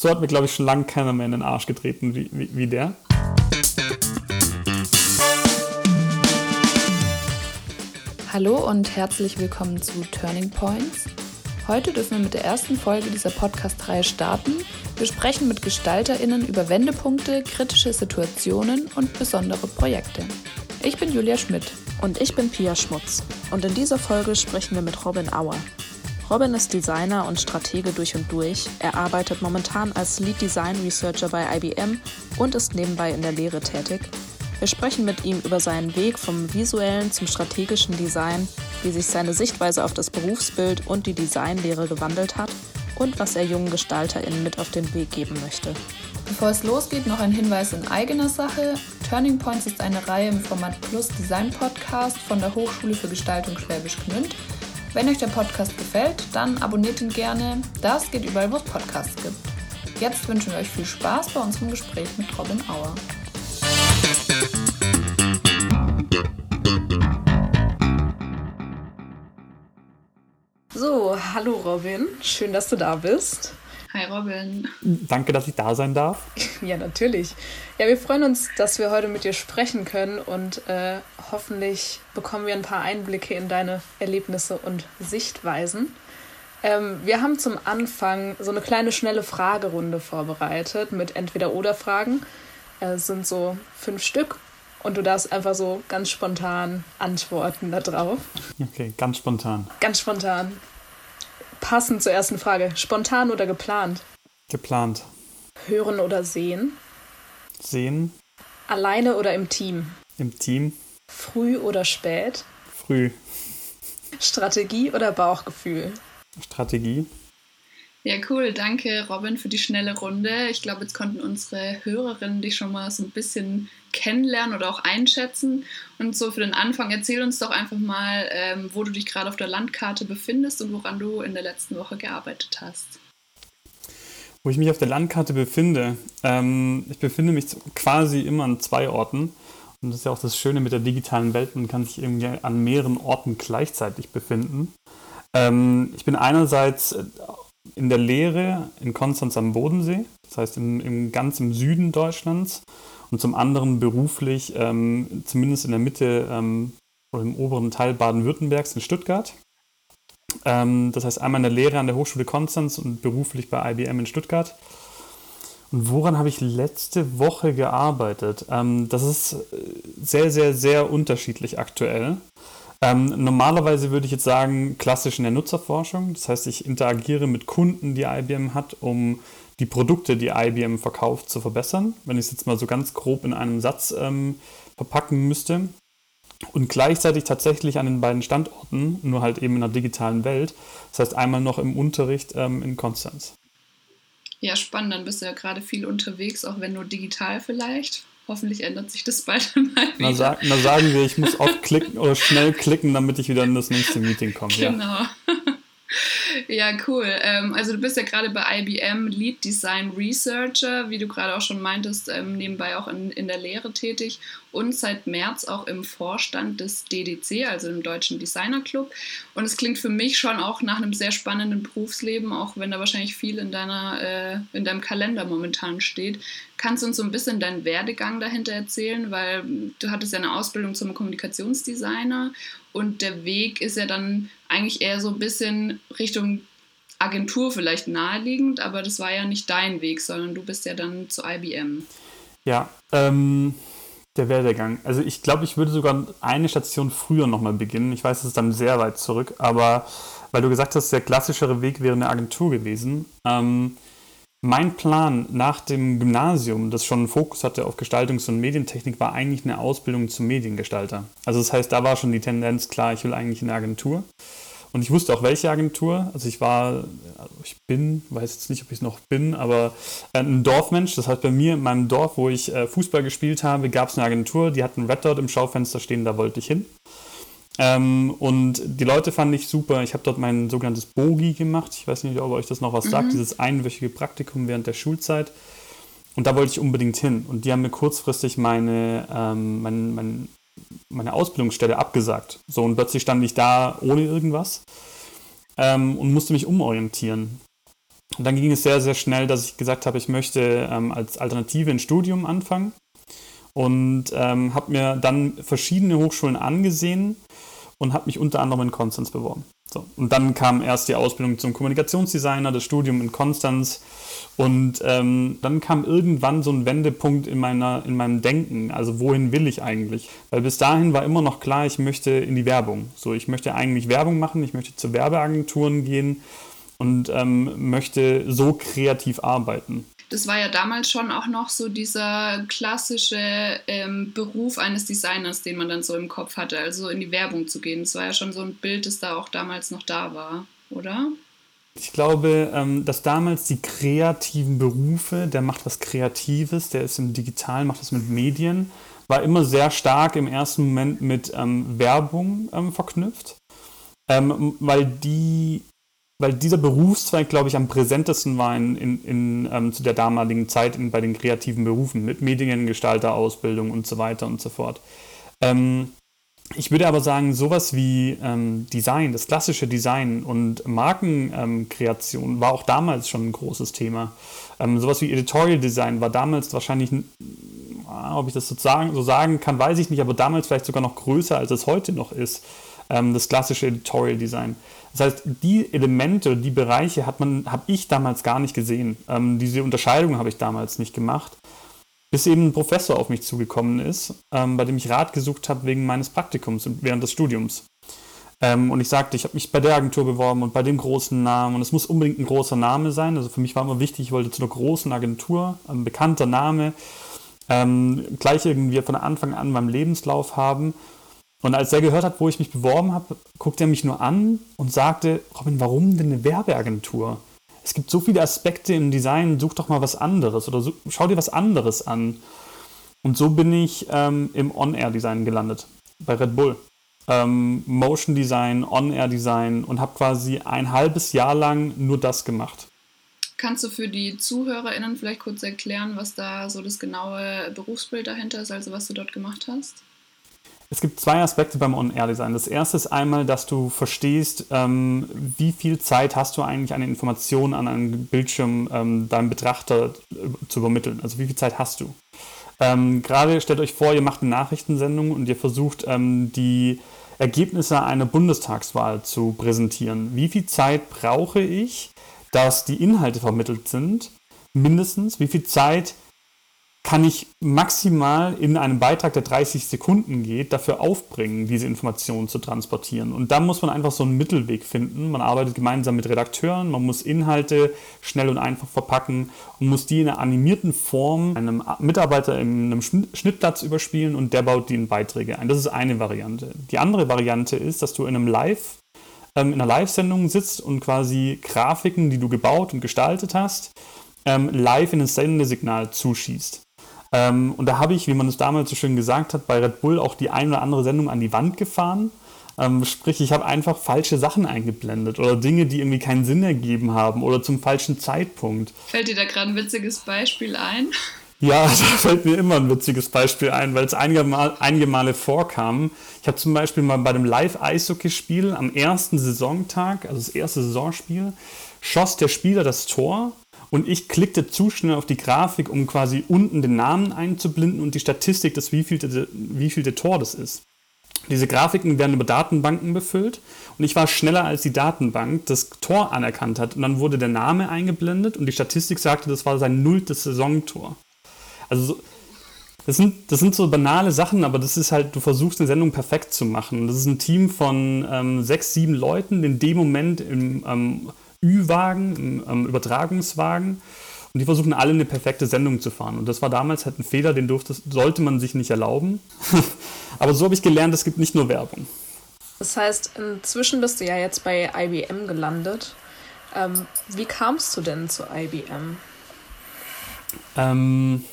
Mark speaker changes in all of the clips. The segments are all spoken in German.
Speaker 1: So hat mir, glaube ich, schon lange keiner mehr in den Arsch getreten wie, wie, wie der.
Speaker 2: Hallo und herzlich willkommen zu Turning Points. Heute dürfen wir mit der ersten Folge dieser Podcast-Reihe starten. Wir sprechen mit GestalterInnen über Wendepunkte, kritische Situationen und besondere Projekte. Ich bin Julia Schmidt.
Speaker 3: Und ich bin Pia Schmutz. Und in dieser Folge sprechen wir mit Robin Auer. Robin ist Designer und Stratege durch und durch. Er arbeitet momentan als Lead Design Researcher bei IBM und ist nebenbei in der Lehre tätig. Wir sprechen mit ihm über seinen Weg vom visuellen zum strategischen Design, wie sich seine Sichtweise auf das Berufsbild und die Designlehre gewandelt hat und was er jungen GestalterInnen mit auf den Weg geben möchte.
Speaker 2: Bevor es losgeht, noch ein Hinweis in eigener Sache. Turning Points ist eine Reihe im Format Plus Design Podcast von der Hochschule für Gestaltung Schwäbisch Gmünd. Wenn euch der Podcast gefällt, dann abonniert ihn gerne. Das geht überall, wo es Podcasts gibt. Jetzt wünschen wir euch viel Spaß bei unserem Gespräch mit Robin Auer.
Speaker 3: So, hallo Robin, schön, dass du da bist.
Speaker 2: Hi Robin.
Speaker 1: Danke, dass ich da sein darf.
Speaker 3: Ja, natürlich. Ja, wir freuen uns, dass wir heute mit dir sprechen können und äh, hoffentlich bekommen wir ein paar Einblicke in deine Erlebnisse und Sichtweisen. Ähm, wir haben zum Anfang so eine kleine schnelle Fragerunde vorbereitet mit Entweder-Oder-Fragen. Äh, es sind so fünf Stück und du darfst einfach so ganz spontan antworten darauf.
Speaker 1: Okay, ganz spontan.
Speaker 3: Ganz spontan. Passend zur ersten Frage. Spontan oder geplant?
Speaker 1: Geplant.
Speaker 3: Hören oder sehen?
Speaker 1: Sehen.
Speaker 3: Alleine oder im Team?
Speaker 1: Im Team.
Speaker 3: Früh oder spät?
Speaker 1: Früh.
Speaker 3: Strategie oder Bauchgefühl?
Speaker 1: Strategie.
Speaker 2: Ja, cool. Danke, Robin, für die schnelle Runde. Ich glaube, jetzt konnten unsere Hörerinnen dich schon mal so ein bisschen kennenlernen oder auch einschätzen. Und so für den Anfang, erzähl uns doch einfach mal, ähm, wo du dich gerade auf der Landkarte befindest und woran du in der letzten Woche gearbeitet hast.
Speaker 1: Wo ich mich auf der Landkarte befinde, ähm, ich befinde mich quasi immer an zwei Orten. Und das ist ja auch das Schöne mit der digitalen Welt, man kann sich irgendwie an mehreren Orten gleichzeitig befinden. Ähm, ich bin einerseits in der Lehre in Konstanz am Bodensee, das heißt im, im ganz Süden Deutschlands und zum anderen beruflich ähm, zumindest in der Mitte ähm, oder im oberen Teil Baden-Württembergs in Stuttgart. Ähm, das heißt einmal in der Lehre an der Hochschule Konstanz und beruflich bei IBM in Stuttgart. Und woran habe ich letzte Woche gearbeitet? Ähm, das ist sehr, sehr, sehr unterschiedlich aktuell. Ähm, normalerweise würde ich jetzt sagen, klassisch in der Nutzerforschung. Das heißt, ich interagiere mit Kunden, die IBM hat, um die Produkte, die IBM verkauft, zu verbessern. Wenn ich es jetzt mal so ganz grob in einem Satz ähm, verpacken müsste. Und gleichzeitig tatsächlich an den beiden Standorten, nur halt eben in der digitalen Welt. Das heißt, einmal noch im Unterricht ähm, in Konstanz.
Speaker 2: Ja, spannend. Dann bist du ja gerade viel unterwegs, auch wenn nur digital vielleicht. Hoffentlich ändert sich das bald mal wieder.
Speaker 1: Na, sag, na sagen wir, ich muss oft klicken oder schnell klicken, damit ich wieder in das nächste Meeting komme.
Speaker 2: Genau. Ja. Ja, cool. Ähm, also du bist ja gerade bei IBM Lead Design Researcher, wie du gerade auch schon meintest, ähm, nebenbei auch in, in der Lehre tätig und seit März auch im Vorstand des DDC, also dem Deutschen Designer Club. Und es klingt für mich schon auch nach einem sehr spannenden Berufsleben, auch wenn da wahrscheinlich viel in, deiner, äh, in deinem Kalender momentan steht. Kannst du uns so ein bisschen deinen Werdegang dahinter erzählen? Weil du hattest ja eine Ausbildung zum Kommunikationsdesigner und der Weg ist ja dann eigentlich eher so ein bisschen Richtung Agentur vielleicht naheliegend, aber das war ja nicht dein Weg, sondern du bist ja dann zu IBM.
Speaker 1: Ja, ähm, der Werdegang. Also ich glaube, ich würde sogar eine Station früher nochmal beginnen. Ich weiß, es ist dann sehr weit zurück, aber weil du gesagt hast, der klassischere Weg wäre eine Agentur gewesen. Ähm, mein Plan nach dem Gymnasium, das schon einen Fokus hatte auf Gestaltungs- und Medientechnik, war eigentlich eine Ausbildung zum Mediengestalter. Also das heißt, da war schon die Tendenz klar, ich will eigentlich eine Agentur. Und ich wusste auch, welche Agentur. Also ich war, also ich bin, weiß jetzt nicht, ob ich es noch bin, aber ein Dorfmensch. Das heißt, bei mir in meinem Dorf, wo ich äh, Fußball gespielt habe, gab es eine Agentur, die hatten Red Dot im Schaufenster stehen, da wollte ich hin. Ähm, und die Leute fand ich super. Ich habe dort mein sogenanntes Bogi gemacht. Ich weiß nicht, ob euch das noch was mhm. sagt, dieses einwöchige Praktikum während der Schulzeit. Und da wollte ich unbedingt hin. Und die haben mir kurzfristig meine, ähm, mein, mein, meine Ausbildungsstelle abgesagt. So, und plötzlich stand ich da ohne irgendwas ähm, und musste mich umorientieren. Und dann ging es sehr, sehr schnell, dass ich gesagt habe, ich möchte ähm, als Alternative ein Studium anfangen und ähm, habe mir dann verschiedene Hochschulen angesehen und habe mich unter anderem in Konstanz beworben. So. Und dann kam erst die Ausbildung zum Kommunikationsdesigner, das Studium in Konstanz und ähm, dann kam irgendwann so ein Wendepunkt in, meiner, in meinem Denken. Also wohin will ich eigentlich? Weil bis dahin war immer noch klar, ich möchte in die Werbung. So, ich möchte eigentlich Werbung machen, ich möchte zu Werbeagenturen gehen und ähm, möchte so kreativ arbeiten
Speaker 2: das war ja damals schon auch noch so dieser klassische ähm, Beruf eines Designers, den man dann so im Kopf hatte, also in die Werbung zu gehen. Das war ja schon so ein Bild, das da auch damals noch da war, oder?
Speaker 1: Ich glaube, ähm, dass damals die kreativen Berufe, der macht was Kreatives, der ist im Digitalen, macht was mit Medien, war immer sehr stark im ersten Moment mit ähm, Werbung ähm, verknüpft, weil die weil dieser Berufszweig, glaube ich, am präsentesten war in, in, in ähm, zu der damaligen Zeit in, bei den kreativen Berufen mit Mediengestalterausbildung und so weiter und so fort. Ähm, ich würde aber sagen, sowas wie ähm, Design, das klassische Design und Markenkreation war auch damals schon ein großes Thema. Ähm, sowas wie Editorial Design war damals wahrscheinlich, ob ich das sozusagen so sagen kann, weiß ich nicht, aber damals vielleicht sogar noch größer, als es heute noch ist. Ähm, das klassische Editorial Design. Das heißt, die Elemente, die Bereiche hat man, habe ich damals gar nicht gesehen. Ähm, diese Unterscheidung habe ich damals nicht gemacht, bis eben ein Professor auf mich zugekommen ist, ähm, bei dem ich Rat gesucht habe wegen meines Praktikums während des Studiums. Ähm, und ich sagte, ich habe mich bei der Agentur beworben und bei dem großen Namen und es muss unbedingt ein großer Name sein. Also für mich war immer wichtig, ich wollte zu einer großen Agentur, ein bekannter Name, ähm, gleich irgendwie von Anfang an meinem Lebenslauf haben und als er gehört hat, wo ich mich beworben habe, guckte er mich nur an und sagte, Robin, warum denn eine Werbeagentur? Es gibt so viele Aspekte im Design, such doch mal was anderes oder so, schau dir was anderes an. Und so bin ich ähm, im On-Air-Design gelandet, bei Red Bull. Ähm, Motion Design, On-Air-Design und habe quasi ein halbes Jahr lang nur das gemacht.
Speaker 2: Kannst du für die ZuhörerInnen vielleicht kurz erklären, was da so das genaue Berufsbild dahinter ist, also was du dort gemacht hast?
Speaker 1: Es gibt zwei Aspekte beim On-Air-Design. Das erste ist einmal, dass du verstehst, ähm, wie viel Zeit hast du eigentlich eine Information an einem Bildschirm ähm, deinem Betrachter zu übermitteln. Also wie viel Zeit hast du? Ähm, Gerade stellt euch vor, ihr macht eine Nachrichtensendung und ihr versucht, ähm, die Ergebnisse einer Bundestagswahl zu präsentieren. Wie viel Zeit brauche ich, dass die Inhalte vermittelt sind? Mindestens. Wie viel Zeit kann ich maximal in einem Beitrag, der 30 Sekunden geht, dafür aufbringen, diese Informationen zu transportieren. Und da muss man einfach so einen Mittelweg finden. Man arbeitet gemeinsam mit Redakteuren, man muss Inhalte schnell und einfach verpacken und muss die in einer animierten Form einem Mitarbeiter in einem Schnittplatz überspielen und der baut die in Beiträge ein. Das ist eine Variante. Die andere Variante ist, dass du in einem Live ähm, in einer Live-Sendung sitzt und quasi Grafiken, die du gebaut und gestaltet hast, ähm, live in ein Sendesignal zuschießt. Ähm, und da habe ich, wie man es damals so schön gesagt hat, bei Red Bull auch die ein oder andere Sendung an die Wand gefahren. Ähm, sprich, ich habe einfach falsche Sachen eingeblendet oder Dinge, die irgendwie keinen Sinn ergeben haben oder zum falschen Zeitpunkt.
Speaker 2: Fällt dir da gerade ein witziges Beispiel ein?
Speaker 1: Ja, da fällt mir immer ein witziges Beispiel ein, weil es einige, Mal, einige Male vorkam. Ich habe zum Beispiel mal bei dem Live-Eishockey-Spiel am ersten Saisontag, also das erste Saisonspiel, schoss der Spieler das Tor und ich klickte zu schnell auf die Grafik, um quasi unten den Namen einzublenden und die Statistik, das wievielte, wievielte Tor das ist. Diese Grafiken werden über Datenbanken befüllt und ich war schneller als die Datenbank das Tor anerkannt hat und dann wurde der Name eingeblendet und die Statistik sagte, das war sein nulltes Saisontor. Also das sind, das sind so banale Sachen, aber das ist halt, du versuchst eine Sendung perfekt zu machen. Das ist ein Team von ähm, sechs, sieben Leuten, in dem Moment im ähm, Ü-Wagen, ähm, Übertragungswagen. Und die versuchen alle eine perfekte Sendung zu fahren. Und das war damals halt ein Fehler, den durfte, sollte man sich nicht erlauben. Aber so habe ich gelernt, es gibt nicht nur Werbung.
Speaker 3: Das heißt, inzwischen bist du ja jetzt bei IBM gelandet. Ähm, wie kamst du denn zu IBM?
Speaker 1: Ähm,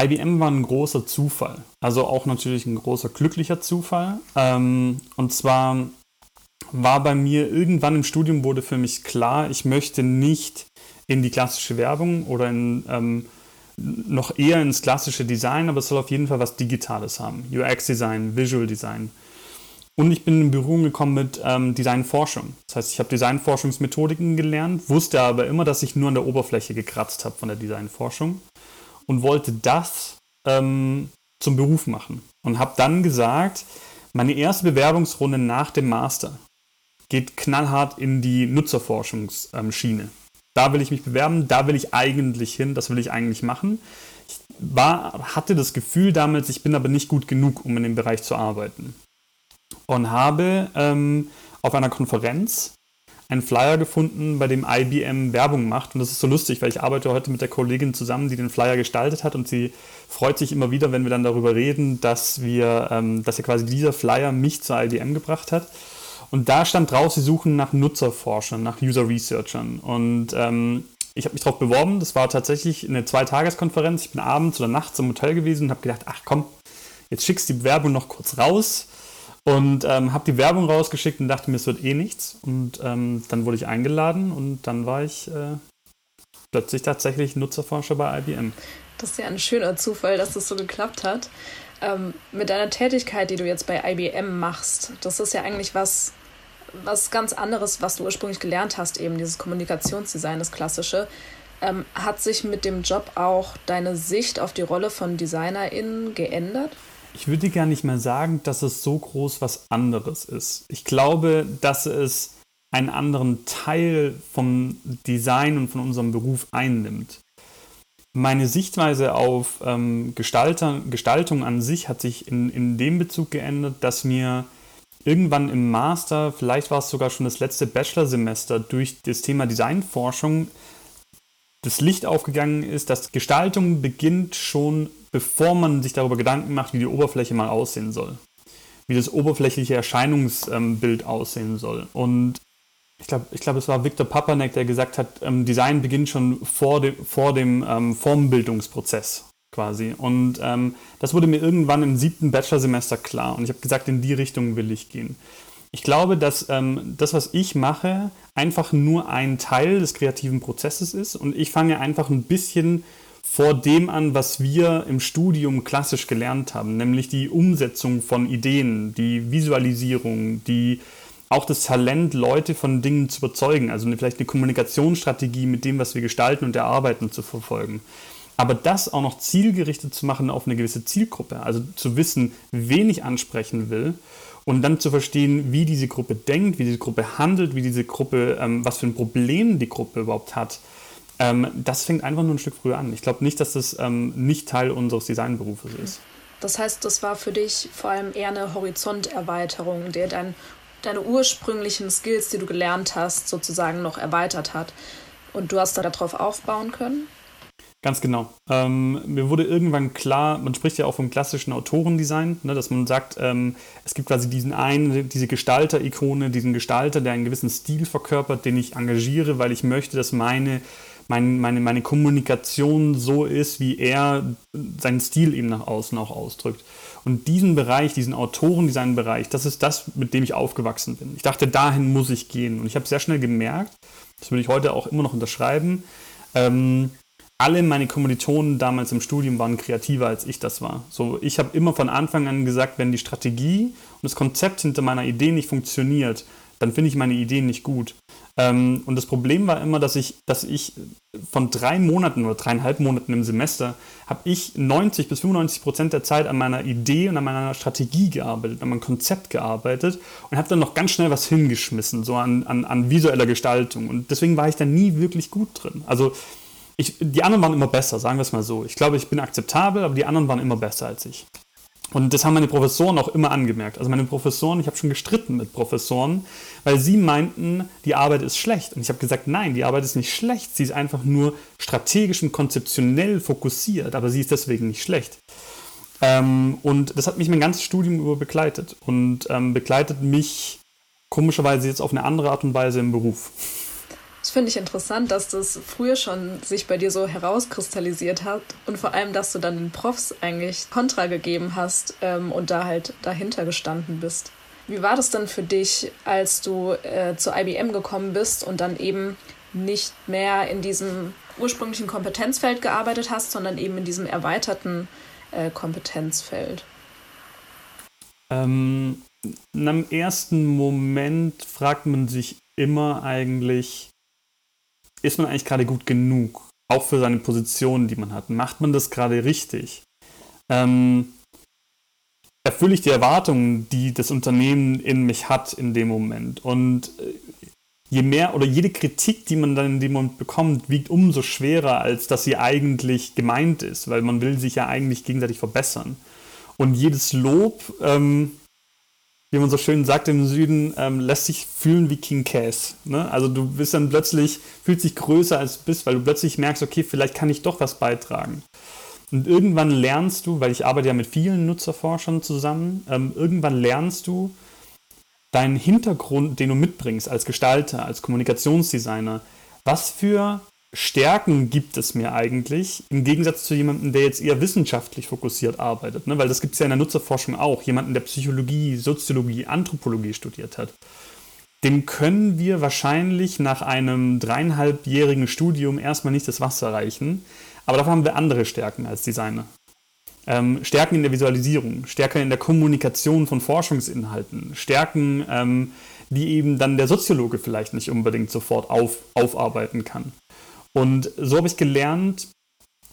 Speaker 1: IBM war ein großer Zufall. Also auch natürlich ein großer glücklicher Zufall. Ähm, und zwar war bei mir irgendwann im Studium wurde für mich klar, ich möchte nicht in die klassische Werbung oder in, ähm, noch eher ins klassische Design, aber es soll auf jeden Fall was Digitales haben. UX-Design, Visual Design. Und ich bin in Berührung gekommen mit ähm, Designforschung. Das heißt, ich habe Designforschungsmethodiken gelernt, wusste aber immer, dass ich nur an der Oberfläche gekratzt habe von der Designforschung und wollte das ähm, zum Beruf machen. Und habe dann gesagt, meine erste Bewerbungsrunde nach dem Master geht knallhart in die Nutzerforschungsschiene. Da will ich mich bewerben, da will ich eigentlich hin, das will ich eigentlich machen. Ich war, hatte das Gefühl damals, ich bin aber nicht gut genug, um in dem Bereich zu arbeiten und habe ähm, auf einer Konferenz einen Flyer gefunden, bei dem IBM Werbung macht. Und das ist so lustig, weil ich arbeite heute mit der Kollegin zusammen, die den Flyer gestaltet hat. Und sie freut sich immer wieder, wenn wir dann darüber reden, dass wir, ähm, dass ja quasi dieser Flyer mich zur IBM gebracht hat. Und da stand drauf, sie suchen nach Nutzerforschern, nach User Researchern. Und ähm, ich habe mich darauf beworben. Das war tatsächlich eine Zweitageskonferenz. Ich bin abends oder nachts im Hotel gewesen und habe gedacht, ach komm, jetzt schickst du die Bewerbung noch kurz raus und ähm, habe die Werbung rausgeschickt und dachte mir, es wird eh nichts. Und ähm, dann wurde ich eingeladen und dann war ich äh, plötzlich tatsächlich Nutzerforscher bei IBM.
Speaker 3: Das ist ja ein schöner Zufall, dass das so geklappt hat. Ähm, mit deiner Tätigkeit, die du jetzt bei IBM machst, das ist ja eigentlich was, was ganz anderes, was du ursprünglich gelernt hast, eben dieses Kommunikationsdesign, das klassische. Ähm, hat sich mit dem Job auch deine Sicht auf die Rolle von DesignerInnen geändert?
Speaker 1: ich würde gar nicht mehr sagen, dass es so groß was anderes ist. Ich glaube, dass es einen anderen Teil vom Design und von unserem Beruf einnimmt. Meine Sichtweise auf ähm, Gestaltung an sich hat sich in, in dem Bezug geändert, dass mir irgendwann im Master, vielleicht war es sogar schon das letzte Bachelorsemester, durch das Thema Designforschung das Licht aufgegangen ist, dass Gestaltung beginnt schon bevor man sich darüber Gedanken macht, wie die Oberfläche mal aussehen soll. Wie das oberflächliche Erscheinungsbild aussehen soll. Und ich glaube, ich glaub, es war Viktor Papanek, der gesagt hat, ähm, Design beginnt schon vor, de, vor dem ähm, Formbildungsprozess quasi. Und ähm, das wurde mir irgendwann im siebten Bachelorsemester klar. Und ich habe gesagt, in die Richtung will ich gehen. Ich glaube, dass ähm, das, was ich mache, einfach nur ein Teil des kreativen Prozesses ist. Und ich fange einfach ein bisschen vor dem an, was wir im Studium klassisch gelernt haben, nämlich die Umsetzung von Ideen, die Visualisierung, die auch das Talent, Leute von Dingen zu überzeugen, also vielleicht eine Kommunikationsstrategie mit dem, was wir gestalten und erarbeiten, zu verfolgen. Aber das auch noch zielgerichtet zu machen auf eine gewisse Zielgruppe, also zu wissen, wen ich ansprechen will und dann zu verstehen, wie diese Gruppe denkt, wie diese Gruppe handelt, wie diese Gruppe, ähm, was für ein Problem die Gruppe überhaupt hat ähm, das fängt einfach nur ein Stück früher an. Ich glaube nicht, dass das ähm, nicht Teil unseres Designberufes ist.
Speaker 3: Das heißt, das war für dich vor allem eher eine Horizonterweiterung, der dein, deine ursprünglichen Skills, die du gelernt hast, sozusagen noch erweitert hat. Und du hast da darauf aufbauen können?
Speaker 1: Ganz genau. Ähm, mir wurde irgendwann klar, man spricht ja auch vom klassischen Autorendesign, ne, dass man sagt, ähm, es gibt quasi diesen einen, diese Gestalter-Ikone, diesen Gestalter, der einen gewissen Stil verkörpert, den ich engagiere, weil ich möchte, dass meine mein, meine, meine Kommunikation so ist, wie er seinen Stil eben nach außen auch ausdrückt. Und diesen Bereich, diesen Autorendesign-Bereich, das ist das, mit dem ich aufgewachsen bin. Ich dachte, dahin muss ich gehen. Und ich habe sehr schnell gemerkt, das würde ich heute auch immer noch unterschreiben, ähm, alle meine Kommilitonen damals im Studium waren kreativer als ich das war. So, ich habe immer von Anfang an gesagt, wenn die Strategie und das Konzept hinter meiner Idee nicht funktioniert, dann finde ich meine Ideen nicht gut. Ähm, und das Problem war immer, dass ich, dass ich von drei Monaten oder dreieinhalb Monaten im Semester habe ich 90 bis 95 Prozent der Zeit an meiner Idee und an meiner Strategie gearbeitet, an meinem Konzept gearbeitet und habe dann noch ganz schnell was hingeschmissen, so an, an, an visueller Gestaltung. Und deswegen war ich da nie wirklich gut drin. Also ich, die anderen waren immer besser, sagen wir es mal so. Ich glaube, ich bin akzeptabel, aber die anderen waren immer besser als ich. Und das haben meine Professoren auch immer angemerkt. Also meine Professoren, ich habe schon gestritten mit Professoren, weil sie meinten, die Arbeit ist schlecht. Und ich habe gesagt, nein, die Arbeit ist nicht schlecht. Sie ist einfach nur strategisch und konzeptionell fokussiert, aber sie ist deswegen nicht schlecht. Ähm, und das hat mich mein ganzes Studium über begleitet und ähm, begleitet mich komischerweise jetzt auf eine andere Art und Weise im Beruf.
Speaker 3: Das finde ich interessant, dass das früher schon sich bei dir so herauskristallisiert hat und vor allem, dass du dann den Profs eigentlich Kontra gegeben hast ähm, und da halt dahinter gestanden bist. Wie war das denn für dich, als du äh, zu IBM gekommen bist und dann eben nicht mehr in diesem ursprünglichen Kompetenzfeld gearbeitet hast, sondern eben in diesem erweiterten äh, Kompetenzfeld?
Speaker 1: Ähm, in einem ersten Moment fragt man sich immer eigentlich, ist man eigentlich gerade gut genug? Auch für seine Position, die man hat. Macht man das gerade richtig? Ähm, erfülle ich die Erwartungen, die das Unternehmen in mich hat in dem Moment? Und äh, je mehr oder jede Kritik, die man dann in dem Moment bekommt, wiegt umso schwerer, als dass sie eigentlich gemeint ist, weil man will sich ja eigentlich gegenseitig verbessern. Und jedes Lob, ähm, wie man so schön sagt im Süden, ähm, lässt sich fühlen wie King Cass. Ne? Also du bist dann plötzlich, fühlst dich größer als du bist, weil du plötzlich merkst, okay, vielleicht kann ich doch was beitragen. Und irgendwann lernst du, weil ich arbeite ja mit vielen Nutzerforschern zusammen, ähm, irgendwann lernst du, deinen Hintergrund, den du mitbringst als Gestalter, als Kommunikationsdesigner, was für Stärken gibt es mir eigentlich im Gegensatz zu jemandem, der jetzt eher wissenschaftlich fokussiert arbeitet? Ne? Weil das gibt es ja in der Nutzerforschung auch. Jemanden, der Psychologie, Soziologie, Anthropologie studiert hat. Dem können wir wahrscheinlich nach einem dreieinhalbjährigen Studium erstmal nicht das Wasser reichen. Aber dafür haben wir andere Stärken als Designer. Ähm, Stärken in der Visualisierung, Stärken in der Kommunikation von Forschungsinhalten, Stärken, ähm, die eben dann der Soziologe vielleicht nicht unbedingt sofort auf, aufarbeiten kann. Und so habe ich gelernt,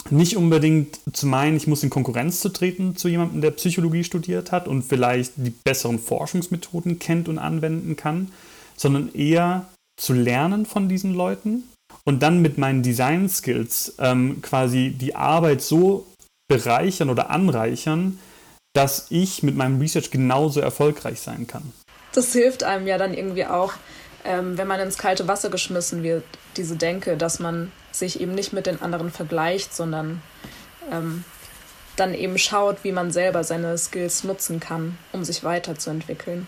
Speaker 1: nicht unbedingt zu meinen, ich muss in Konkurrenz zu treten zu jemandem, der Psychologie studiert hat und vielleicht die besseren Forschungsmethoden kennt und anwenden kann, sondern eher zu lernen von diesen Leuten und dann mit meinen Design Skills ähm, quasi die Arbeit so bereichern oder anreichern, dass ich mit meinem Research genauso erfolgreich sein kann.
Speaker 3: Das hilft einem ja dann irgendwie auch, ähm, wenn man ins kalte Wasser geschmissen wird, diese Denke, dass man sich eben nicht mit den anderen vergleicht, sondern ähm, dann eben schaut, wie man selber seine Skills nutzen kann, um sich weiterzuentwickeln.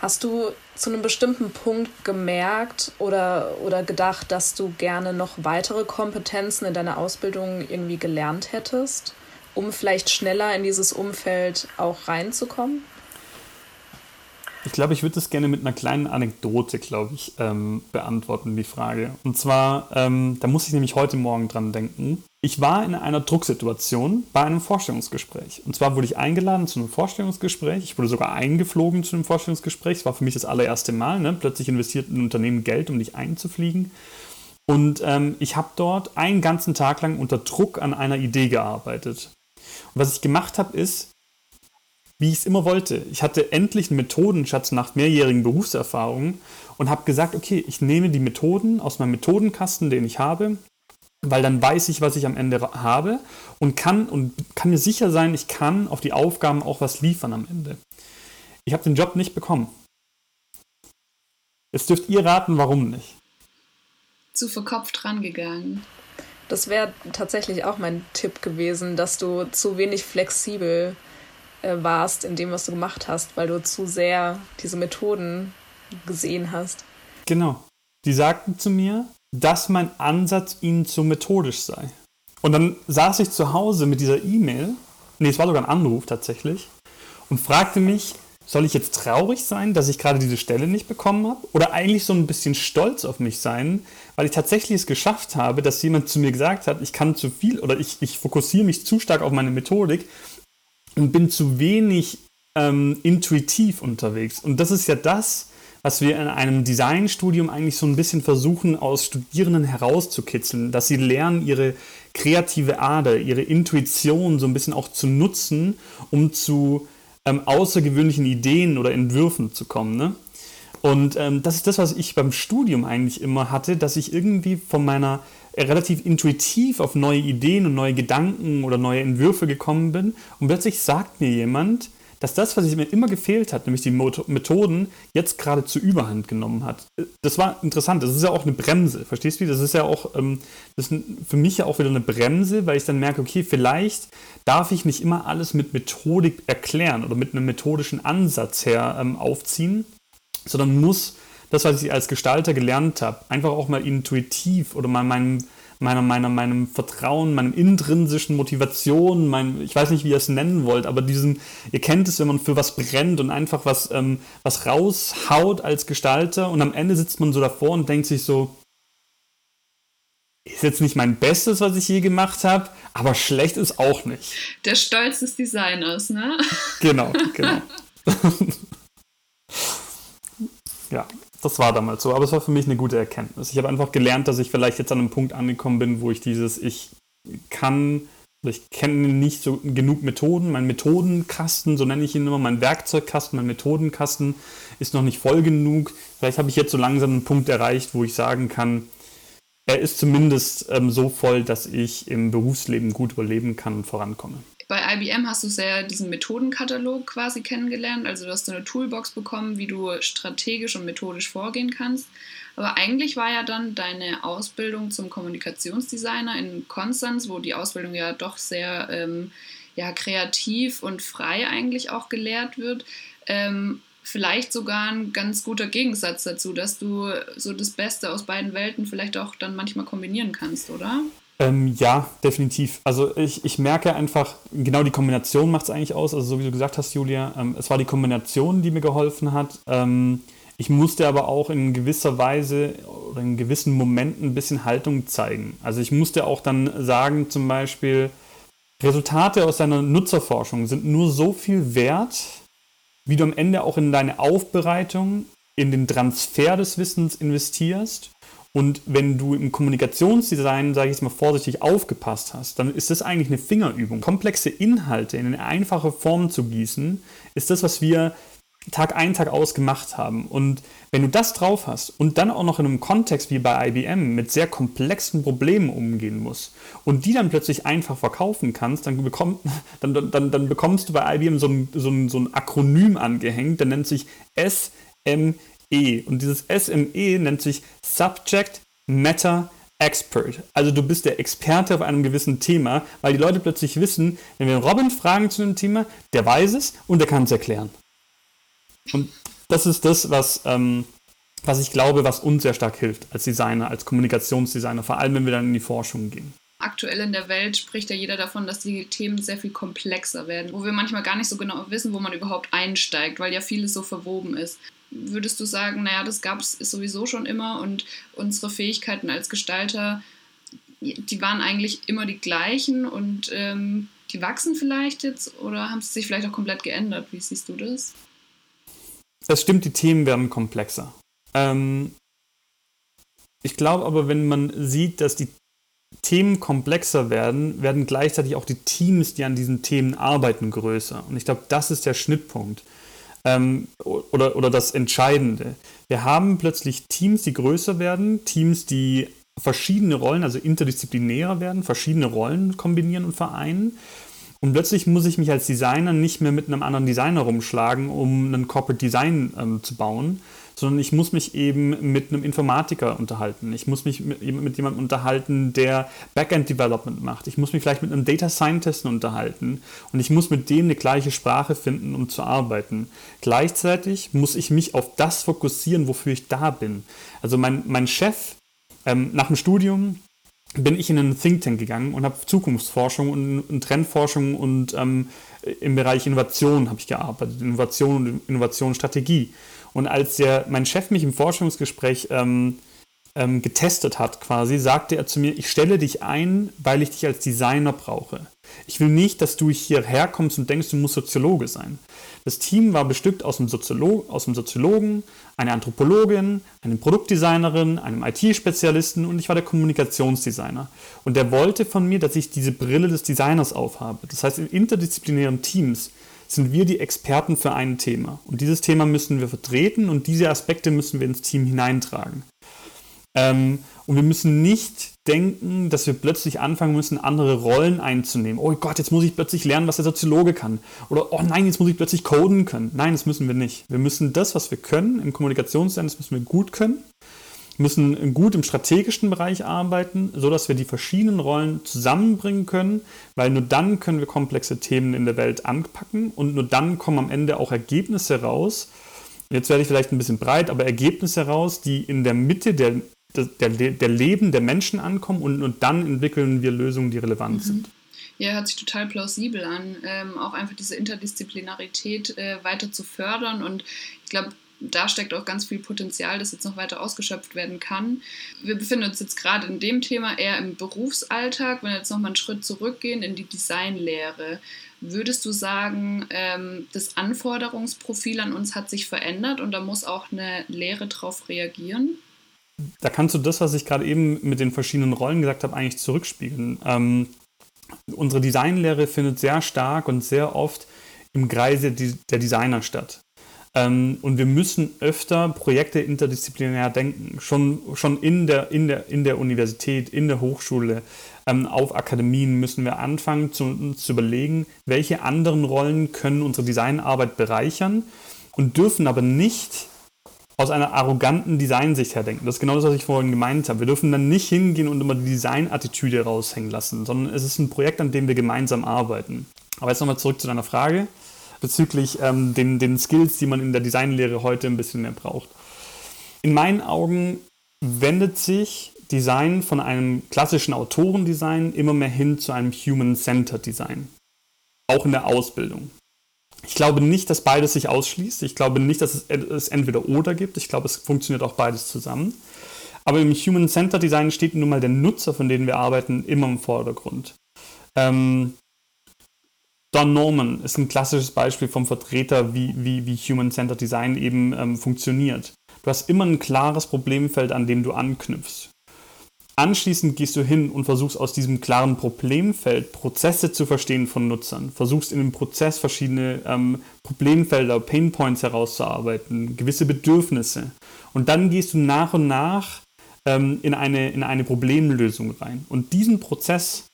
Speaker 3: Hast du zu einem bestimmten Punkt gemerkt oder, oder gedacht, dass du gerne noch weitere Kompetenzen in deiner Ausbildung irgendwie gelernt hättest, um vielleicht schneller in dieses Umfeld auch reinzukommen?
Speaker 1: Ich glaube, ich würde das gerne mit einer kleinen Anekdote, glaube ich, ähm, beantworten, die Frage. Und zwar, ähm, da muss ich nämlich heute Morgen dran denken. Ich war in einer Drucksituation bei einem Vorstellungsgespräch. Und zwar wurde ich eingeladen zu einem Vorstellungsgespräch. Ich wurde sogar eingeflogen zu einem Vorstellungsgespräch. Es war für mich das allererste Mal. Ne? Plötzlich investiert ein Unternehmen Geld, um dich einzufliegen. Und ähm, ich habe dort einen ganzen Tag lang unter Druck an einer Idee gearbeitet. Und was ich gemacht habe, ist, wie ich es immer wollte. Ich hatte endlich einen Methodenschatz nach mehrjährigen Berufserfahrungen und habe gesagt, okay, ich nehme die Methoden aus meinem Methodenkasten, den ich habe, weil dann weiß ich, was ich am Ende habe und kann und kann mir sicher sein, ich kann auf die Aufgaben auch was liefern am Ende. Ich habe den Job nicht bekommen. Jetzt dürft ihr raten, warum nicht.
Speaker 2: Zu verkopft rangegangen.
Speaker 3: Das wäre tatsächlich auch mein Tipp gewesen, dass du zu wenig flexibel warst in dem, was du gemacht hast, weil du zu sehr diese Methoden gesehen hast.
Speaker 1: Genau. Die sagten zu mir, dass mein Ansatz ihnen zu methodisch sei. Und dann saß ich zu Hause mit dieser E-Mail, nee, es war sogar ein Anruf tatsächlich, und fragte mich, soll ich jetzt traurig sein, dass ich gerade diese Stelle nicht bekommen habe? Oder eigentlich so ein bisschen stolz auf mich sein, weil ich tatsächlich es geschafft habe, dass jemand zu mir gesagt hat, ich kann zu viel oder ich, ich fokussiere mich zu stark auf meine Methodik und bin zu wenig ähm, intuitiv unterwegs. Und das ist ja das, was wir in einem Designstudium eigentlich so ein bisschen versuchen, aus Studierenden herauszukitzeln, dass sie lernen, ihre kreative Ader, ihre Intuition so ein bisschen auch zu nutzen, um zu ähm, außergewöhnlichen Ideen oder Entwürfen zu kommen. Ne? Und ähm, das ist das, was ich beim Studium eigentlich immer hatte, dass ich irgendwie von meiner relativ intuitiv auf neue Ideen und neue Gedanken oder neue Entwürfe gekommen bin. Und plötzlich sagt mir jemand, dass das, was mir immer gefehlt hat, nämlich die Methoden, jetzt gerade zur Überhand genommen hat. Das war interessant. Das ist ja auch eine Bremse. Verstehst du? Das ist ja auch ähm, das ist für mich ja auch wieder eine Bremse, weil ich dann merke, okay, vielleicht darf ich nicht immer alles mit Methodik erklären oder mit einem methodischen Ansatz her ähm, aufziehen, sondern muss das, was ich als Gestalter gelernt habe, einfach auch mal intuitiv oder mal meinem, meiner, meiner, meinem Vertrauen, meinem intrinsischen Motivation, mein, ich weiß nicht, wie ihr es nennen wollt, aber diesen, ihr kennt es, wenn man für was brennt und einfach was, ähm, was raushaut als Gestalter und am Ende sitzt man so davor und denkt sich so, ist jetzt nicht mein Bestes, was ich je gemacht habe, aber schlecht ist auch nicht.
Speaker 2: Der Stolz des Designers, ne?
Speaker 1: Genau, genau. ja, das war damals so. Aber es war für mich eine gute Erkenntnis. Ich habe einfach gelernt, dass ich vielleicht jetzt an einem Punkt angekommen bin, wo ich dieses, ich kann, ich kenne nicht so genug Methoden. Mein Methodenkasten, so nenne ich ihn immer, mein Werkzeugkasten, mein Methodenkasten ist noch nicht voll genug. Vielleicht habe ich jetzt so langsam einen Punkt erreicht, wo ich sagen kann, er ist zumindest ähm, so voll, dass ich im Berufsleben gut überleben kann und vorankomme.
Speaker 2: Bei IBM hast du sehr diesen Methodenkatalog quasi kennengelernt. Also du hast so eine Toolbox bekommen, wie du strategisch und methodisch vorgehen kannst. Aber eigentlich war ja dann deine Ausbildung zum Kommunikationsdesigner in Konstanz, wo die Ausbildung ja doch sehr ähm, ja, kreativ und frei eigentlich auch gelehrt wird. Ähm, vielleicht sogar ein ganz guter Gegensatz dazu, dass du so das Beste aus beiden Welten vielleicht auch dann manchmal kombinieren kannst, oder?
Speaker 1: Ähm, ja, definitiv. Also ich, ich merke einfach, genau die Kombination macht es eigentlich aus. Also so wie du gesagt hast, Julia, ähm, es war die Kombination, die mir geholfen hat. Ähm, ich musste aber auch in gewisser Weise oder in gewissen Momenten ein bisschen Haltung zeigen. Also ich musste auch dann sagen, zum Beispiel, Resultate aus deiner Nutzerforschung sind nur so viel wert, wie du am Ende auch in deine Aufbereitung, in den Transfer des Wissens investierst und wenn du im Kommunikationsdesign, sage ich jetzt mal vorsichtig, aufgepasst hast, dann ist das eigentlich eine Fingerübung. Komplexe Inhalte in eine einfache Form zu gießen, ist das, was wir Tag ein, Tag aus gemacht haben. Und wenn du das drauf hast und dann auch noch in einem Kontext wie bei IBM mit sehr komplexen Problemen umgehen musst und die dann plötzlich einfach verkaufen kannst, dann, bekomm, dann, dann, dann bekommst du bei IBM so ein, so, ein, so ein Akronym angehängt, der nennt sich SME. E. Und dieses SME nennt sich Subject Matter Expert. Also du bist der Experte auf einem gewissen Thema, weil die Leute plötzlich wissen, wenn wir Robin fragen zu einem Thema, der weiß es und der kann es erklären. Und das ist das, was, ähm, was ich glaube, was uns sehr stark hilft als Designer, als Kommunikationsdesigner, vor allem wenn wir dann in die Forschung gehen.
Speaker 2: Aktuell in der Welt spricht ja jeder davon, dass die Themen sehr viel komplexer werden, wo wir manchmal gar nicht so genau wissen, wo man überhaupt einsteigt, weil ja vieles so verwoben ist würdest du sagen, naja, das gab es sowieso schon immer und unsere Fähigkeiten als Gestalter, die waren eigentlich immer die gleichen und ähm, die wachsen vielleicht jetzt oder haben sie sich vielleicht auch komplett geändert? Wie siehst du das?
Speaker 1: Es stimmt, die Themen werden komplexer. Ähm, ich glaube aber, wenn man sieht, dass die Themen komplexer werden, werden gleichzeitig auch die Teams, die an diesen Themen arbeiten, größer. Und ich glaube, das ist der Schnittpunkt ähm, oder, oder das Entscheidende. Wir haben plötzlich Teams, die größer werden, Teams, die verschiedene Rollen, also interdisziplinärer werden, verschiedene Rollen kombinieren und vereinen. Und plötzlich muss ich mich als Designer nicht mehr mit einem anderen Designer rumschlagen, um ein Corporate Design ähm, zu bauen, sondern ich muss mich eben mit einem Informatiker unterhalten. Ich muss mich mit, mit jemandem unterhalten, der Backend Development macht. Ich muss mich vielleicht mit einem Data Scientist unterhalten und ich muss mit dem eine gleiche Sprache finden, um zu arbeiten. Gleichzeitig muss ich mich auf das fokussieren, wofür ich da bin. Also mein, mein Chef ähm, nach dem Studium bin ich in einen Think Tank gegangen und habe Zukunftsforschung und, und Trendforschung und ähm, im Bereich Innovation habe ich gearbeitet, Innovation und Innovationsstrategie. Und als der, mein Chef mich im Forschungsgespräch ähm, ähm, getestet hat, quasi, sagte er zu mir, ich stelle dich ein, weil ich dich als Designer brauche. Ich will nicht, dass du hierher kommst und denkst, du musst Soziologe sein. Das Team war bestückt aus einem, Soziolo aus einem Soziologen, einer Anthropologin, einer Produktdesignerin, einem IT-Spezialisten und ich war der Kommunikationsdesigner. Und der wollte von mir, dass ich diese Brille des Designers aufhabe. Das heißt, in interdisziplinären Teams sind wir die Experten für ein Thema. Und dieses Thema müssen wir vertreten und diese Aspekte müssen wir ins Team hineintragen. Ähm, und wir müssen nicht denken, dass wir plötzlich anfangen müssen, andere Rollen einzunehmen. Oh Gott, jetzt muss ich plötzlich lernen, was der Soziologe kann. Oder oh nein, jetzt muss ich plötzlich coden können. Nein, das müssen wir nicht. Wir müssen das, was wir können im Kommunikationsdesign, das müssen wir gut können müssen gut im strategischen Bereich arbeiten, sodass wir die verschiedenen Rollen zusammenbringen können, weil nur dann können wir komplexe Themen in der Welt anpacken und nur dann kommen am Ende auch Ergebnisse raus. Jetzt werde ich vielleicht ein bisschen breit, aber Ergebnisse raus, die in der Mitte der, der, der Leben der Menschen ankommen und nur dann entwickeln wir Lösungen, die relevant mhm. sind.
Speaker 2: Ja, hört sich total plausibel an, ähm, auch einfach diese Interdisziplinarität äh, weiter zu fördern und ich glaube, da steckt auch ganz viel Potenzial, das jetzt noch weiter ausgeschöpft werden kann. Wir befinden uns jetzt gerade in dem Thema eher im Berufsalltag. Wenn wir jetzt nochmal einen Schritt zurückgehen in die Designlehre, würdest du sagen, ähm, das Anforderungsprofil an uns hat sich verändert und da muss auch eine Lehre darauf reagieren?
Speaker 1: Da kannst du das, was ich gerade eben mit den verschiedenen Rollen gesagt habe, eigentlich zurückspiegeln. Ähm, unsere Designlehre findet sehr stark und sehr oft im Kreise der Designer statt. Ähm, und wir müssen öfter Projekte interdisziplinär denken. Schon, schon in, der, in, der, in der Universität, in der Hochschule, ähm, auf Akademien müssen wir anfangen zu, zu überlegen, welche anderen Rollen können unsere Designarbeit bereichern und dürfen aber nicht aus einer arroganten Designsicht her denken. Das ist genau das, was ich vorhin gemeint habe. Wir dürfen dann nicht hingehen und immer die Designattitüde raushängen lassen, sondern es ist ein Projekt, an dem wir gemeinsam arbeiten. Aber jetzt nochmal zurück zu deiner Frage bezüglich ähm, den, den Skills, die man in der Designlehre heute ein bisschen mehr braucht. In meinen Augen wendet sich Design von einem klassischen Autorendesign immer mehr hin zu einem Human-Centered Design. Auch in der Ausbildung. Ich glaube nicht, dass beides sich ausschließt. Ich glaube nicht, dass es entweder oder gibt. Ich glaube, es funktioniert auch beides zusammen. Aber im Human-Centered Design steht nun mal der Nutzer, von dem wir arbeiten, immer im Vordergrund. Ähm, Don Norman ist ein klassisches Beispiel vom Vertreter, wie, wie, wie Human-Centered Design eben ähm, funktioniert. Du hast immer ein klares Problemfeld, an dem du anknüpfst. Anschließend gehst du hin und versuchst aus diesem klaren Problemfeld Prozesse zu verstehen von Nutzern. Versuchst in dem Prozess verschiedene ähm, Problemfelder, Painpoints herauszuarbeiten, gewisse Bedürfnisse. Und dann gehst du nach und nach ähm, in, eine, in eine Problemlösung rein. Und diesen Prozess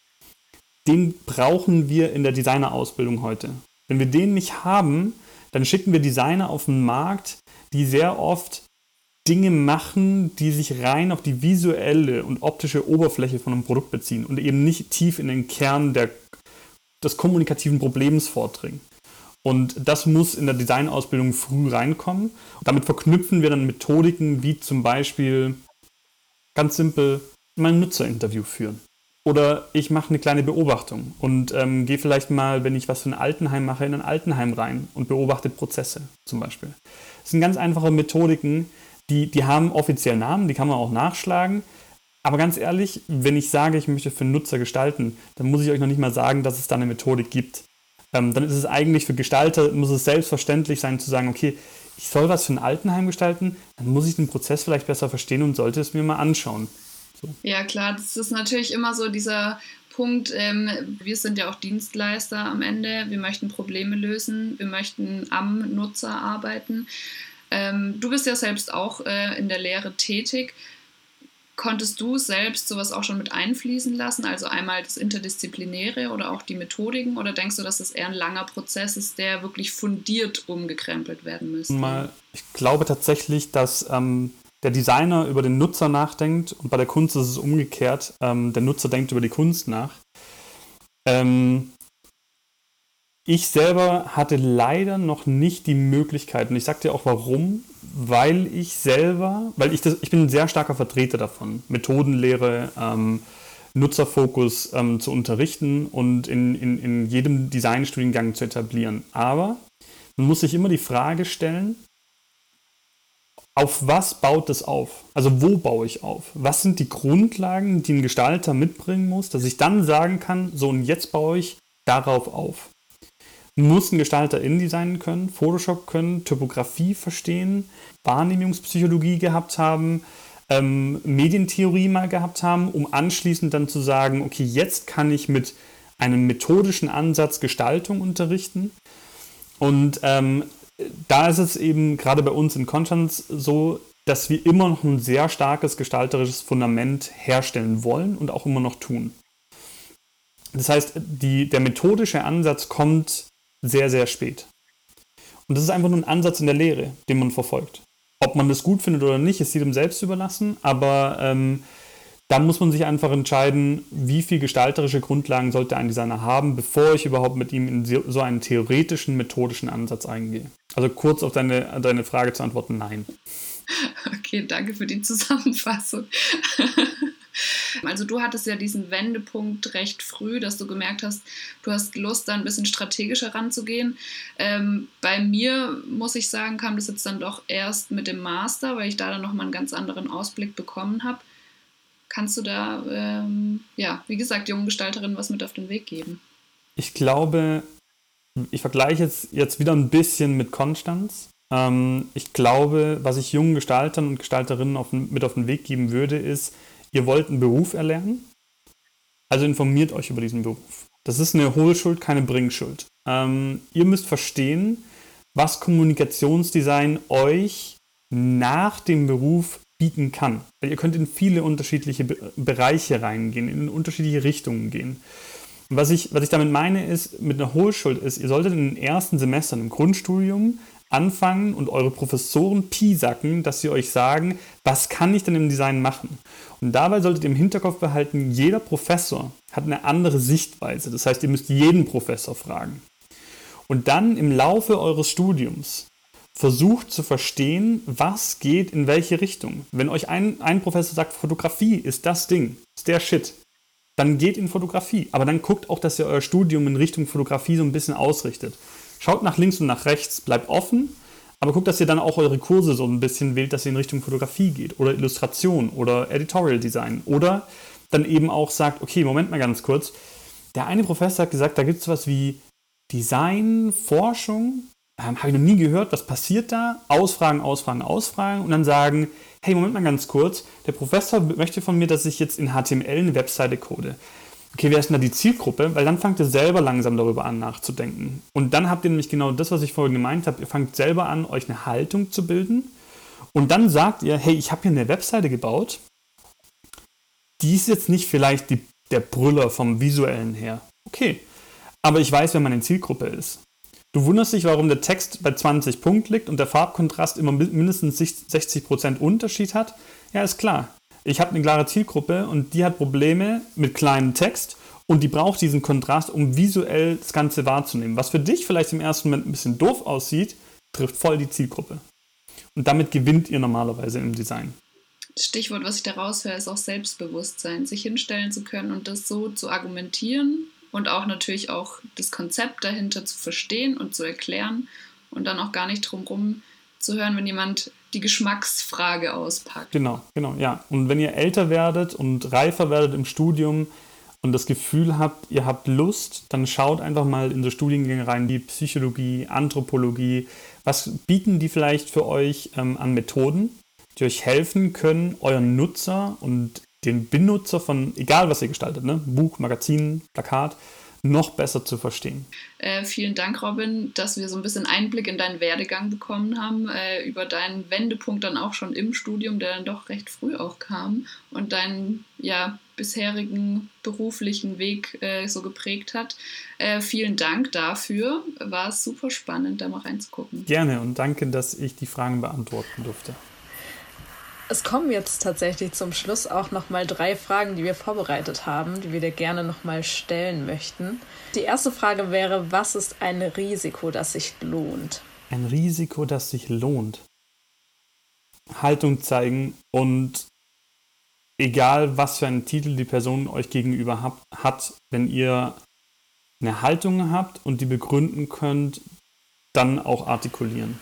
Speaker 1: den brauchen wir in der Designerausbildung heute. Wenn wir den nicht haben, dann schicken wir Designer auf den Markt, die sehr oft Dinge machen, die sich rein auf die visuelle und optische Oberfläche von einem Produkt beziehen und eben nicht tief in den Kern der, des kommunikativen Problems vordringen. Und das muss in der Designausbildung früh reinkommen. damit verknüpfen wir dann Methodiken wie zum Beispiel ganz simpel mein Nutzerinterview führen. Oder ich mache eine kleine Beobachtung und ähm, gehe vielleicht mal, wenn ich was für ein Altenheim mache, in ein Altenheim rein und beobachte Prozesse zum Beispiel. Das sind ganz einfache Methodiken, die, die haben offiziell Namen, die kann man auch nachschlagen. Aber ganz ehrlich, wenn ich sage, ich möchte für Nutzer gestalten, dann muss ich euch noch nicht mal sagen, dass es da eine Methodik gibt. Ähm, dann ist es eigentlich für Gestalter, muss es selbstverständlich sein zu sagen, okay, ich soll was für ein Altenheim gestalten, dann muss ich den Prozess vielleicht besser verstehen und sollte es mir mal anschauen.
Speaker 2: So. Ja, klar, das ist natürlich immer so dieser Punkt, ähm, wir sind ja auch Dienstleister am Ende, wir möchten Probleme lösen, wir möchten am Nutzer arbeiten. Ähm, du bist ja selbst auch äh, in der Lehre tätig. Konntest du selbst sowas auch schon mit einfließen lassen? Also einmal das Interdisziplinäre oder auch die Methodiken? Oder denkst du, dass das eher ein langer Prozess ist, der wirklich fundiert umgekrempelt werden müsste?
Speaker 1: Mal, ich glaube tatsächlich, dass ähm, der Designer über den Nutzer nachdenkt und bei der Kunst ist es umgekehrt. Ähm, der Nutzer denkt über die Kunst nach. Ähm, ich selber hatte leider noch nicht die Möglichkeit, und ich sag dir auch warum, weil ich selber, weil ich das, ich bin ein sehr starker Vertreter davon, Methodenlehre, ähm, Nutzerfokus ähm, zu unterrichten und in, in, in jedem Designstudiengang zu etablieren. Aber man muss sich immer die Frage stellen, auf was baut es auf? Also wo baue ich auf? Was sind die Grundlagen, die ein Gestalter mitbringen muss, dass ich dann sagen kann, so und jetzt baue ich darauf auf. Muss ein Gestalter InDesign können, Photoshop können, Typografie verstehen, Wahrnehmungspsychologie gehabt haben, ähm, Medientheorie mal gehabt haben, um anschließend dann zu sagen, okay, jetzt kann ich mit einem methodischen Ansatz Gestaltung unterrichten. Und ähm, da ist es eben gerade bei uns in Konstanz so, dass wir immer noch ein sehr starkes gestalterisches Fundament herstellen wollen und auch immer noch tun. Das heißt, die, der methodische Ansatz kommt sehr, sehr spät. Und das ist einfach nur ein Ansatz in der Lehre, den man verfolgt. Ob man das gut findet oder nicht, ist jedem selbst überlassen, aber ähm, dann muss man sich einfach entscheiden, wie viel gestalterische Grundlagen sollte ein Designer haben, bevor ich überhaupt mit ihm in so einen theoretischen, methodischen Ansatz eingehe. Also kurz auf deine, deine Frage zu antworten, nein.
Speaker 2: Okay, danke für die Zusammenfassung. Also du hattest ja diesen Wendepunkt recht früh, dass du gemerkt hast, du hast Lust, da ein bisschen strategischer ranzugehen. Ähm, bei mir, muss ich sagen, kam das jetzt dann doch erst mit dem Master, weil ich da dann nochmal einen ganz anderen Ausblick bekommen habe. Kannst du da, ähm, ja, wie gesagt, jungen Gestalterinnen was mit auf den Weg geben?
Speaker 1: Ich glaube, ich vergleiche jetzt, jetzt wieder ein bisschen mit Konstanz. Ähm, ich glaube, was ich jungen Gestaltern und Gestalterinnen auf, mit auf den Weg geben würde, ist, ihr wollt einen Beruf erlernen, also informiert euch über diesen Beruf. Das ist eine Hohlschuld, keine Bringschuld. Ähm, ihr müsst verstehen, was Kommunikationsdesign euch nach dem Beruf bieten kann. Weil ihr könnt in viele unterschiedliche Be Bereiche reingehen, in unterschiedliche Richtungen gehen. was ich, was ich damit meine, ist, mit einer Hohlschuld ist, ihr solltet in den ersten Semestern im Grundstudium anfangen und eure Professoren piesacken, dass sie euch sagen, was kann ich denn im Design machen? Und dabei solltet ihr im Hinterkopf behalten, jeder Professor hat eine andere Sichtweise. Das heißt, ihr müsst jeden Professor fragen. Und dann im Laufe eures Studiums versucht zu verstehen, was geht in welche Richtung. Wenn euch ein, ein Professor sagt, Fotografie ist das Ding, ist der Shit, dann geht in Fotografie. Aber dann guckt auch, dass ihr euer Studium in Richtung Fotografie so ein bisschen ausrichtet. Schaut nach links und nach rechts, bleibt offen, aber guckt, dass ihr dann auch eure Kurse so ein bisschen wählt, dass ihr in Richtung Fotografie geht oder Illustration oder Editorial Design oder dann eben auch sagt, okay, Moment mal ganz kurz, der eine Professor hat gesagt, da gibt es was wie Design, Forschung, ähm, habe ich noch nie gehört, was passiert da? Ausfragen, ausfragen, ausfragen und dann sagen, hey, Moment mal ganz kurz, der Professor möchte von mir, dass ich jetzt in HTML eine Webseite code okay, wer ist denn da die Zielgruppe? Weil dann fangt ihr selber langsam darüber an nachzudenken. Und dann habt ihr nämlich genau das, was ich vorhin gemeint habe. Ihr fangt selber an, euch eine Haltung zu bilden. Und dann sagt ihr, hey, ich habe hier eine Webseite gebaut. Die ist jetzt nicht vielleicht die, der Brüller vom visuellen her. Okay. Aber ich weiß, wer meine Zielgruppe ist. Du wunderst dich, warum der Text bei 20 Punkten liegt und der Farbkontrast immer mindestens 60% Unterschied hat. Ja, ist klar ich habe eine klare Zielgruppe und die hat Probleme mit kleinem Text und die braucht diesen Kontrast, um visuell das Ganze wahrzunehmen. Was für dich vielleicht im ersten Moment ein bisschen doof aussieht, trifft voll die Zielgruppe. Und damit gewinnt ihr normalerweise im Design.
Speaker 2: Stichwort, was ich da raushöre, ist auch Selbstbewusstsein, sich hinstellen zu können und das so zu argumentieren und auch natürlich auch das Konzept dahinter zu verstehen und zu erklären und dann auch gar nicht drumherum zu hören, wenn jemand die Geschmacksfrage auspackt.
Speaker 1: Genau, genau, ja. Und wenn ihr älter werdet und reifer werdet im Studium und das Gefühl habt, ihr habt Lust, dann schaut einfach mal in so Studiengänge rein, wie Psychologie, Anthropologie. Was bieten die vielleicht für euch ähm, an Methoden, die euch helfen können, euren Nutzer und den Benutzer von, egal was ihr gestaltet, ne? Buch, Magazin, Plakat, noch besser zu verstehen.
Speaker 2: Äh, vielen Dank, Robin, dass wir so ein bisschen Einblick in deinen Werdegang bekommen haben, äh, über deinen Wendepunkt dann auch schon im Studium, der dann doch recht früh auch kam und deinen ja, bisherigen beruflichen Weg äh, so geprägt hat. Äh, vielen Dank dafür. War es super spannend, da mal reinzugucken.
Speaker 1: Gerne und danke, dass ich die Fragen beantworten durfte.
Speaker 3: Es kommen jetzt tatsächlich zum Schluss auch noch mal drei Fragen, die wir vorbereitet haben, die wir dir gerne noch mal stellen möchten. Die erste Frage wäre, was ist ein Risiko, das sich lohnt?
Speaker 1: Ein Risiko, das sich lohnt. Haltung zeigen und egal was für einen Titel die Person euch gegenüber hat, wenn ihr eine Haltung habt und die begründen könnt, dann auch artikulieren.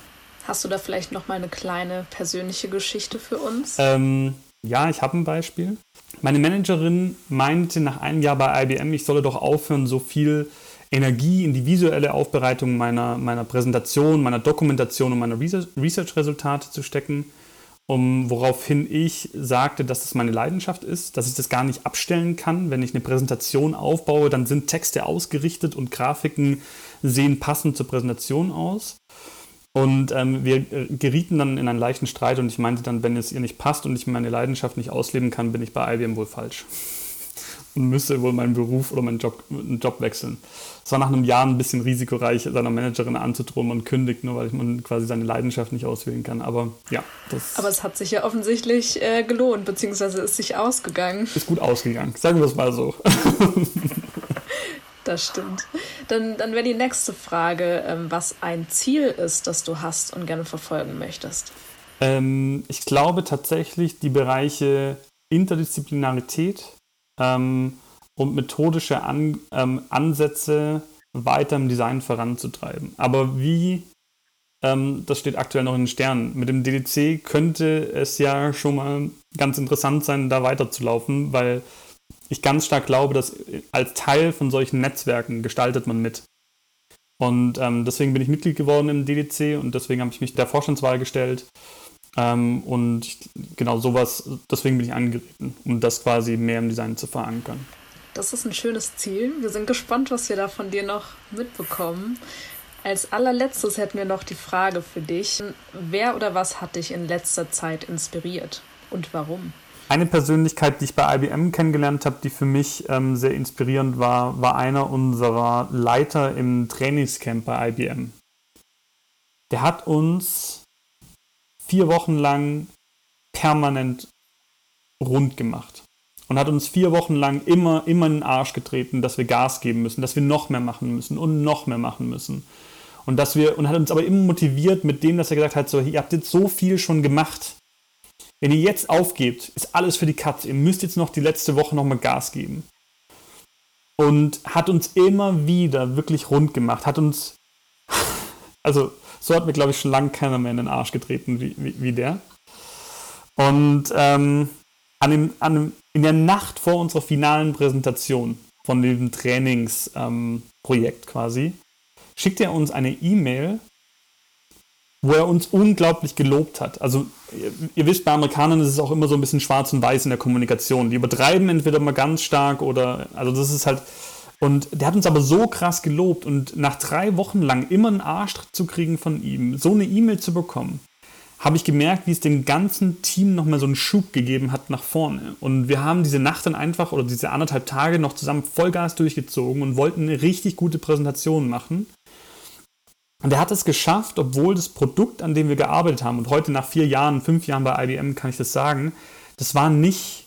Speaker 3: Hast du da vielleicht noch mal eine kleine persönliche Geschichte für uns?
Speaker 1: Ähm, ja, ich habe ein Beispiel. Meine Managerin meinte nach einem Jahr bei IBM, ich solle doch aufhören, so viel Energie in die visuelle Aufbereitung meiner, meiner Präsentation, meiner Dokumentation und meiner Research-Resultate zu stecken. Um, woraufhin ich sagte, dass das meine Leidenschaft ist, dass ich das gar nicht abstellen kann. Wenn ich eine Präsentation aufbaue, dann sind Texte ausgerichtet und Grafiken sehen passend zur Präsentation aus. Und ähm, wir äh, gerieten dann in einen leichten Streit und ich meinte dann, wenn es ihr nicht passt und ich meine Leidenschaft nicht ausleben kann, bin ich bei IBM wohl falsch. und müsste wohl meinen Beruf oder meinen Job, Job wechseln. Es war nach einem Jahr ein bisschen risikoreich, seiner Managerin anzudrohen, man kündigt, nur weil man quasi seine Leidenschaft nicht auswählen kann. Aber ja,
Speaker 3: das. Aber es hat sich ja offensichtlich äh, gelohnt, beziehungsweise ist sich ausgegangen.
Speaker 1: Ist gut ausgegangen, sagen wir es mal so.
Speaker 3: Das stimmt. Dann, dann wäre die nächste Frage, ähm, was ein Ziel ist, das du hast und gerne verfolgen möchtest.
Speaker 1: Ähm, ich glaube tatsächlich, die Bereiche Interdisziplinarität ähm, und methodische An ähm, Ansätze weiter im Design voranzutreiben. Aber wie, ähm, das steht aktuell noch in den Sternen. Mit dem DDC könnte es ja schon mal ganz interessant sein, da weiterzulaufen, weil ich ganz stark glaube, dass als Teil von solchen Netzwerken gestaltet man mit. Und ähm, deswegen bin ich Mitglied geworden im DDC und deswegen habe ich mich der Vorstandswahl gestellt. Ähm, und ich, genau sowas, deswegen bin ich angetreten, um das quasi mehr im Design zu verankern.
Speaker 3: Das ist ein schönes Ziel. Wir sind gespannt, was wir da von dir noch mitbekommen. Als allerletztes hätten wir noch die Frage für dich. Wer oder was hat dich in letzter Zeit inspiriert und warum?
Speaker 1: Eine Persönlichkeit, die ich bei IBM kennengelernt habe, die für mich ähm, sehr inspirierend war, war einer unserer Leiter im Trainingscamp bei IBM. Der hat uns vier Wochen lang permanent rund gemacht und hat uns vier Wochen lang immer, immer in den Arsch getreten, dass wir Gas geben müssen, dass wir noch mehr machen müssen und noch mehr machen müssen. Und dass wir, und hat uns aber immer motiviert mit dem, dass er gesagt hat, so, ihr habt jetzt so viel schon gemacht. Wenn ihr jetzt aufgebt, ist alles für die Katze. Ihr müsst jetzt noch die letzte Woche nochmal Gas geben. Und hat uns immer wieder wirklich rund gemacht, hat uns, also so hat mir, glaube ich, schon lange keiner mehr in den Arsch getreten wie, wie, wie der. Und ähm, an dem, an dem, in der Nacht vor unserer finalen Präsentation von dem Trainingsprojekt ähm, quasi, schickt er uns eine E-Mail, wo er uns unglaublich gelobt hat. Also ihr, ihr, wisst, bei Amerikanern ist es auch immer so ein bisschen schwarz und weiß in der Kommunikation. Die übertreiben entweder mal ganz stark oder, also das ist halt, und der hat uns aber so krass gelobt und nach drei Wochen lang immer einen Arsch zu kriegen von ihm, so eine E-Mail zu bekommen, habe ich gemerkt, wie es dem ganzen Team nochmal so einen Schub gegeben hat nach vorne. Und wir haben diese Nacht dann einfach oder diese anderthalb Tage noch zusammen Vollgas durchgezogen und wollten eine richtig gute Präsentation machen. Und er hat es geschafft, obwohl das Produkt, an dem wir gearbeitet haben, und heute nach vier Jahren, fünf Jahren bei IBM kann ich das sagen, das war nicht,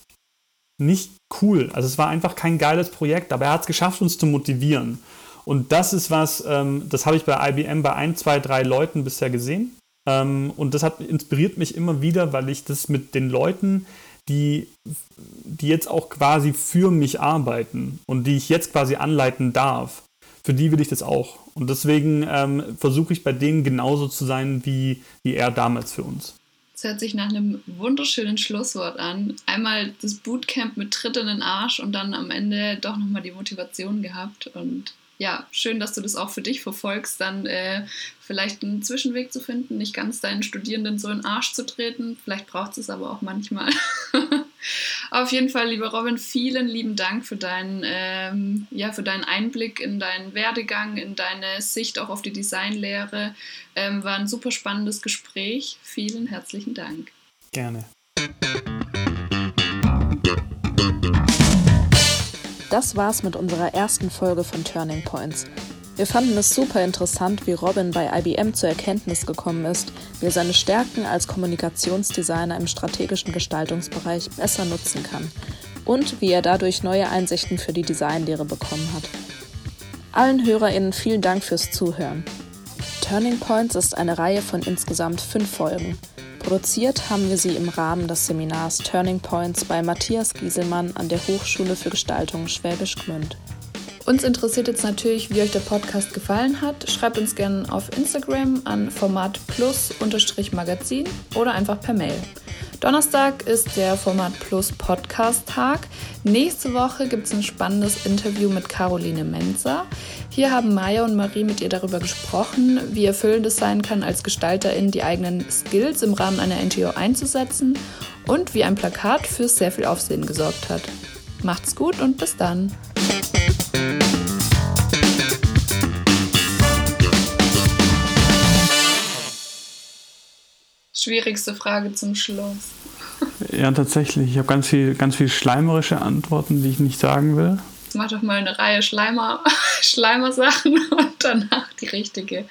Speaker 1: nicht cool. Also es war einfach kein geiles Projekt, aber er hat es geschafft, uns zu motivieren. Und das ist was, ähm, das habe ich bei IBM bei ein, zwei, drei Leuten bisher gesehen. Ähm, und das hat inspiriert mich immer wieder, weil ich das mit den Leuten, die, die jetzt auch quasi für mich arbeiten und die ich jetzt quasi anleiten darf, für die will ich das auch. Und deswegen ähm, versuche ich bei denen genauso zu sein wie, wie er damals für uns.
Speaker 2: Das hört sich nach einem wunderschönen Schlusswort an. Einmal das Bootcamp mit Tritt in den Arsch und dann am Ende doch nochmal die Motivation gehabt. Und ja, schön, dass du das auch für dich verfolgst, dann äh, vielleicht einen Zwischenweg zu finden, nicht ganz deinen Studierenden so in den Arsch zu treten. Vielleicht braucht es aber auch manchmal. Auf jeden Fall, lieber Robin, vielen lieben Dank für deinen, ähm, ja, für deinen Einblick in deinen Werdegang, in deine Sicht auch auf die Designlehre. Ähm, war ein super spannendes Gespräch. Vielen herzlichen Dank.
Speaker 1: Gerne.
Speaker 3: Das war's mit unserer ersten Folge von Turning Points. Wir fanden es super interessant, wie Robin bei IBM zur Erkenntnis gekommen ist, wie er seine Stärken als Kommunikationsdesigner im strategischen Gestaltungsbereich besser nutzen kann und wie er dadurch neue Einsichten für die Designlehre bekommen hat. Allen HörerInnen vielen Dank fürs Zuhören. Turning Points ist eine Reihe von insgesamt fünf Folgen. Produziert haben wir sie im Rahmen des Seminars Turning Points bei Matthias Gieselmann an der Hochschule für Gestaltung Schwäbisch Gmünd.
Speaker 2: Uns interessiert jetzt natürlich, wie euch der Podcast gefallen hat. Schreibt uns gerne auf Instagram an Format Plus Magazin oder einfach per Mail. Donnerstag ist der Format Plus Podcast Tag. Nächste Woche gibt es ein spannendes Interview mit Caroline Menzer. Hier haben Maya und Marie mit ihr darüber gesprochen, wie erfüllend es sein kann, als Gestalterin die eigenen Skills im Rahmen einer NGO einzusetzen und wie ein Plakat für sehr viel Aufsehen gesorgt hat. Macht's gut und bis dann! Schwierigste Frage zum Schluss.
Speaker 1: Ja, tatsächlich. Ich habe ganz viel, ganz viel schleimerische Antworten, die ich nicht sagen will.
Speaker 2: Jetzt mach doch mal eine Reihe Schleimer, Schleimer-Sachen und danach die richtige.